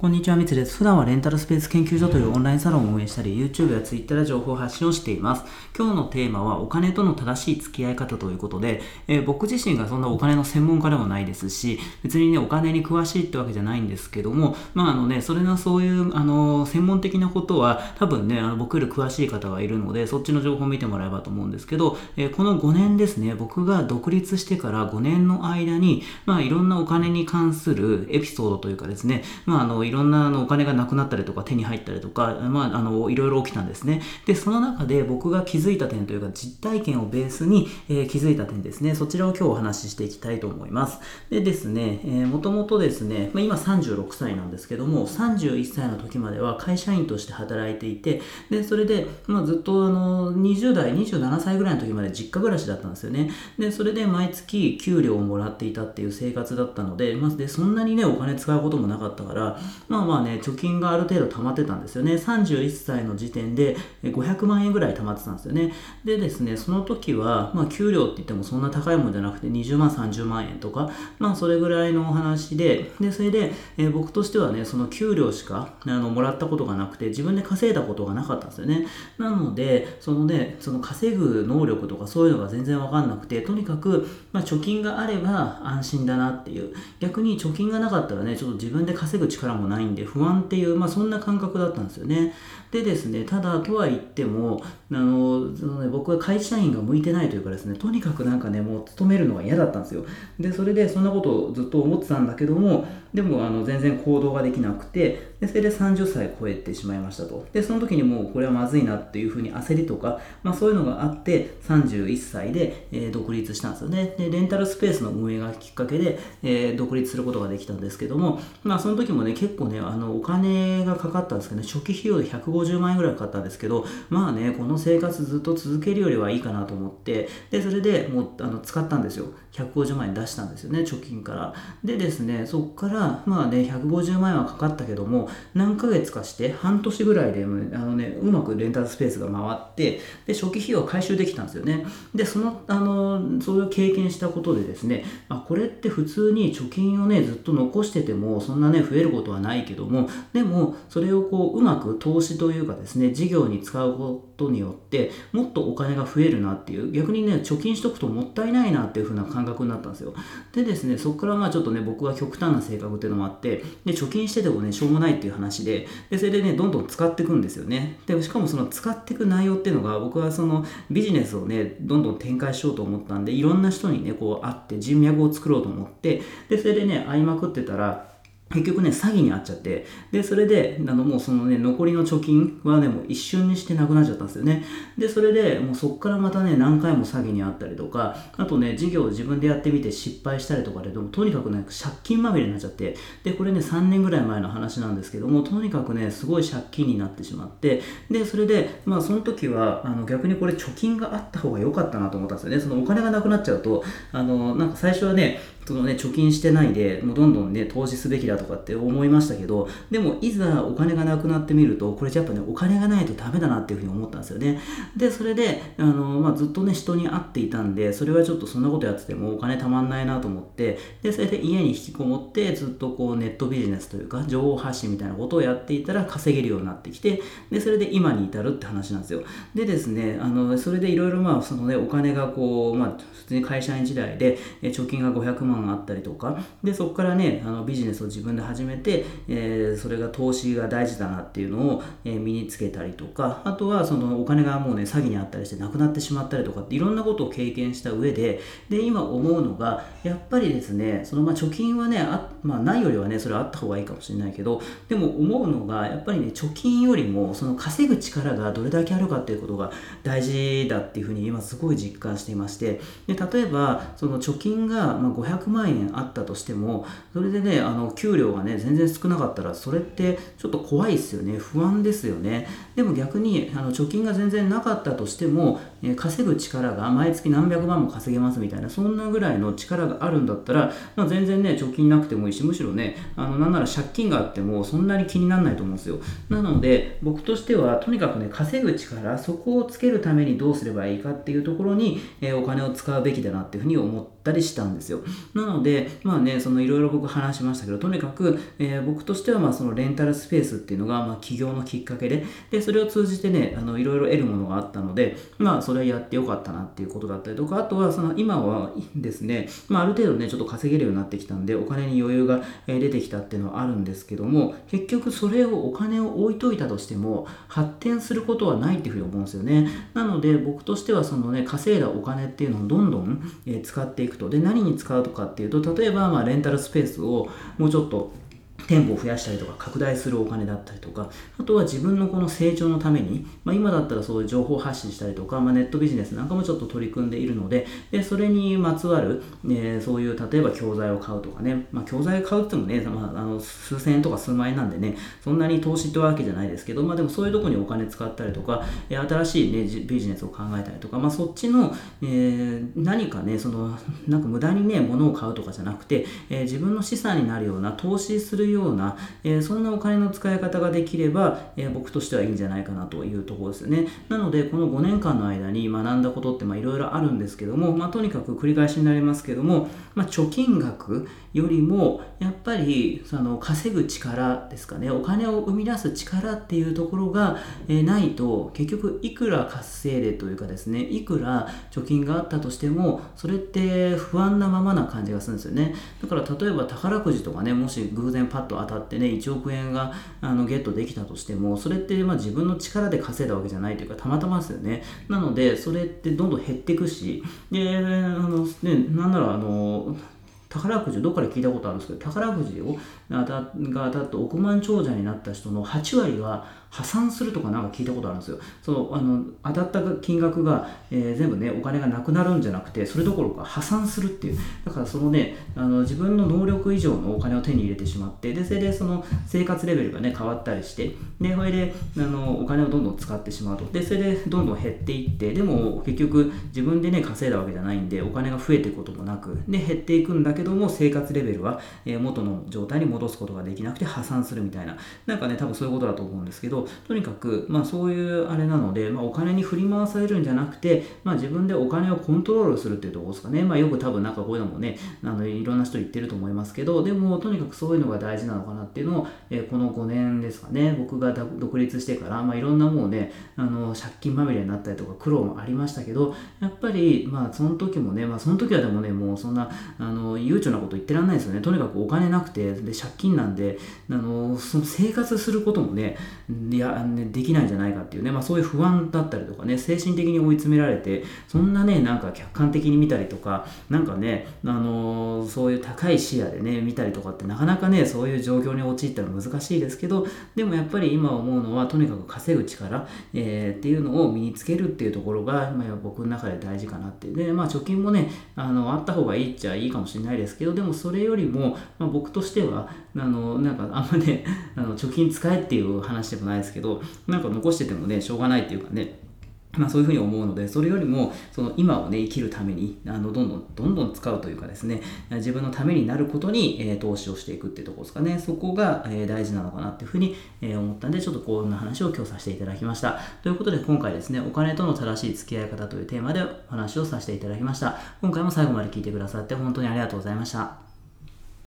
こんにちは、みつです。普段はレンタルスペース研究所というオンラインサロンを運営したり、YouTube や Twitter で情報発信をしています。今日のテーマは、お金との正しい付き合い方ということで、えー、僕自身がそんなお金の専門家でもないですし、別にね、お金に詳しいってわけじゃないんですけども、まああのね、それのそういう、あの、専門的なことは、多分ね、あの僕より詳しい方がいるので、そっちの情報を見てもらえばと思うんですけど、えー、この5年ですね、僕が独立してから5年の間に、まあいろんなお金に関するエピソードというかですね、まああの、いろんなあのお金がなくなったりとか手に入ったりとか、まあ、あのいろいろ起きたんですね。でその中で僕が気づいた点というか実体験をベースに、えー、気づいた点ですね。そちらを今日お話ししていきたいと思います。でですね、えー、もともとですね、まあ、今36歳なんですけども31歳の時までは会社員として働いていてでそれで、まあ、ずっとあの20代27歳ぐらいの時まで実家暮らしだったんですよね。でそれで毎月給料をもらっていたっていう生活だったので,、まあ、でそんなにねお金使うこともなかったからまあまあね貯金がある程度貯まってたんですよね。31歳の時点で500万円ぐらい貯まってたんですよね。でですね、その時は、まあ、給料って言ってもそんな高いもんじゃなくて20万、30万円とか、まあ、それぐらいのお話で、で、それで、えー、僕としてはね、その給料しかあのもらったことがなくて、自分で稼いだことがなかったんですよね。なので、そのね、その稼ぐ能力とかそういうのが全然わかんなくて、とにかく、まあ、貯金があれば安心だなっていう。逆に貯金がなかったらね、ちょっと自分で稼ぐ力もないんで不安っていう、まあ、そんな感覚だったんですよね。でですね、ただとは言っても、あのそのね、僕は会社員が向いてないというかですね、とにかくなんかね、もう勤めるのが嫌だったんですよ。で、それでそんなことをずっと思ってたんだけども、でもあの全然行動ができなくて、でそれで30歳超えてしまいましたと。で、その時にもうこれはまずいなっていうふうに焦りとか、まあそういうのがあって、31歳で、えー、独立したんですよね。で、レンタルスペースの運営がきっかけで、えー、独立することができたんですけども、まあその時もね、結構ね、あのお金がかかったんですけどね、初期費用で150万円ぐらいかかったんですけど、まあね、この生活ずっと続けるよりはいいかなと思って、で、それでもうあの使ったんですよ。150万円出したんですよね、貯金から。でですね、そこから、まあね、150万円はかかったけども、何ヶ月かして、半年ぐらいで、あのね、うまくレンタルスペースが回って、で、初期費用回収できたんですよね。で、その、あの、そういう経験したことでですね、あ、これって普通に貯金をね、ずっと残してても、そんなね、増えることはないないけども、でも、それをこう、うまく投資というかですね、事業に使うことによって、もっとお金が増えるなっていう、逆にね、貯金しとくともったいないなっていう風な感覚になったんですよ。でですね、そこからまあちょっとね、僕は極端な性格っていうのもあって、で、貯金しててもね、しょうもないっていう話で、で、それでね、どんどん使っていくんですよね。で、しかもその使っていく内容っていうのが、僕はそのビジネスをね、どんどん展開しようと思ったんで、いろんな人にね、こう会って人脈を作ろうと思って、で、それでね、会いまくってたら、結局ね、詐欺に遭っちゃって、で、それで、あの、もうそのね、残りの貯金はね、もう一瞬にしてなくなっちゃったんですよね。で、それで、もうそっからまたね、何回も詐欺に遭ったりとか、あとね、事業を自分でやってみて失敗したりとかで、でもとにかくね、借金まみれになっちゃって、で、これね、3年ぐらい前の話なんですけども、とにかくね、すごい借金になってしまって、で、それで、まあ、その時は、あの、逆にこれ貯金があった方が良かったなと思ったんですよね。そのお金がなくなっちゃうと、あの、なんか最初はね、そのね、貯金してないで、もうどんどんね、投資すべきだとかって思いましたけど、でも、いざお金がなくなってみると、これじゃやっぱね、お金がないとダメだなっていうふうに思ったんですよね。で、それで、あの、まあ、ずっとね、人に会っていたんで、それはちょっとそんなことやっててもお金たまんないなと思って、で、それで家に引きこもって、ずっとこう、ネットビジネスというか、情報発信みたいなことをやっていたら稼げるようになってきて、で、それで今に至るって話なんですよ。でですね、あの、それでいろいろまあ、そのね、お金がこう、まあ、普通に会社員時代で、貯金が500万あったりとか、でそこからねあのビジネスを自分で始めて、えー、それが投資が大事だなっていうのを、えー、身につけたりとか。あとはそのお金がもうね詐欺にあったりしてなくなってしまったりとかっていろんなことを経験した上で。で今思うのがやっぱりですねそのまあ貯金はねあ、まあ、ないよりはねそれはあった方がいいかもしれないけど。でも思うのがやっぱりね貯金よりもその稼ぐ力がどれだけあるかっていうことが大事だっていうふうに今すごい実感していまして。で例えばその貯金がま500 500万円あったとしてもそれでねあの給料がね全然少なかったらそれってちょっと怖いですよね。不安ですよね。でも逆にあの貯金が全然なかったとしてもえ、稼ぐ力が毎月何百万も稼げますみたいな、そんなぐらいの力があるんだったら、まあ、全然ね、貯金なくてもいいし、むしろね、あの、なんなら借金があっても、そんなに気にならないと思うんですよ。なので、僕としては、とにかくね、稼ぐ力、そこをつけるためにどうすればいいかっていうところに、え、お金を使うべきだなっていうふうに思ったりしたんですよ。なので、まあね、そのいろいろ僕話しましたけど、とにかく、えー、僕としては、まあそのレンタルスペースっていうのが、まあ起業のきっかけで、で、それを通じてね、あの、いろいろ得るものがあったので、まあそれやってよかったなっていうことだったりとか、あとは、その今はですね、まあある程度ね、ちょっと稼げるようになってきたんで、お金に余裕が出てきたっていうのはあるんですけども、結局それをお金を置いといたとしても、発展することはないっていうふうに思うんですよね。なので、僕としてはそのね、稼いだお金っていうのをどんどん、使っていくと。で、何に使うとかっていうと、例えば、まあ、レンタルスペースをもうちょっと店舗を増やしたりとか拡大するお金だったりとかあとは自分のこの成長のために、まあ、今だったらそういう情報発信したりとか、まあ、ネットビジネスなんかもちょっと取り組んでいるのででそれにまつわる、えー、そういう例えば教材を買うとかね、まあ、教材を買うってもね、まあ、あの数千円とか数万円なんでねそんなに投資ってわけじゃないですけど、まあ、でもそういうとこにお金使ったりとか、え、新しい、ね、ビジネスを考えたりとか、まあ、そっちの、えー、何かねそのなんか無駄にね物を買うとかじゃなくて、えー、自分の資産になるような投資するようような、えー、そんなお金の使い方ができれば、えー、僕としてはいいんじゃないかなというところですね。なので、この5年間の間に学んだことっていろいろあるんですけども、まあ、とにかく繰り返しになりますけども、まあ、貯金額よりも、やっぱりその稼ぐ力ですかね、お金を生み出す力っていうところが、え、ないと、結局いくら活性でというかですね、いくら貯金があったとしても、それって不安なままな感じがするんですよね。だから例えば宝くじとかね、もし偶然パッと当たってね、1億円があのゲットできたとしても、それってまあ自分の力で稼いだわけじゃないというか、たまたまですよね。なので、それってどんどん減っていくし、で、あの、ね、なんなら、あの、宝くじどっかで聞いたことあるんですけど宝くじをが当たって億万長者になった人の8割は破産するとかなんか聞いたことあるんですよ。そのあの当たった金額が、えー、全部ねお金がなくなるんじゃなくてそれどころか破産するっていう。だからそのねあの自分の能力以上のお金を手に入れてしまってでそれでその生活レベルがね変わったりしてでそれであのお金をどんどん使ってしまうと。でそれでどんどん減っていってでも結局自分でね稼いだわけじゃないんでお金が増えていくこともなくで減っていくんだけども生活レベルは、えー、元の状態に戻すことができなくて破産するみたいな。なんかね多分そういうことだと思うんですけどとにかく、まあ、そういうあれなので、まあ、お金に振り回されるんじゃなくて、まあ、自分でお金をコントロールするっていうところですかね、まあ、よく多分なんかこういうのもねあのいろんな人言ってると思いますけどでもとにかくそういうのが大事なのかなっていうのを、えー、この5年ですかね。僕が独立してから、まあ、いろんなもうねあの借金まみれになったりとか苦労もありましたけどやっぱりまあその時もね、まあ、その時はでもねもうそんなあの悠長なこと言ってらんないですよね。とにかくお金なくてで借金なんであのその生活することもねいやねできないんじゃないかっていうね、まあ、そういう不安だったりとかね精神的に追い詰められてそんなねなんか客観的に見たりとかなんかね、あのー、そういう高い視野でね見たりとかってなかなかねそういう状況に陥ったら難しいですけどでもやっぱり今思うのはとにかく稼ぐ力、えー、っていうのを身につけるっていうところが、まあ、僕の中で大事かなってでまあ貯金もねあのあった方がいいっちゃいいかもしれないですけどでもそれよりも、まあ、僕としてはあのなんかあんまね あの貯金使えっていう話でもないですけどなんか残しててもねしょうがないっていうかねまあ、そういうふうに思うので、それよりも、その今をね、生きるために、あの、どんどん、どんどん使うというかですね、自分のためになることに、えー、投資をしていくっていうところですかね。そこが、えー、大事なのかなっていうふうに、えー、思ったんで、ちょっとこんな話を今日させていただきました。ということで、今回ですね、お金との正しい付き合い方というテーマでお話をさせていただきました。今回も最後まで聞いてくださって本当にありがとうございました。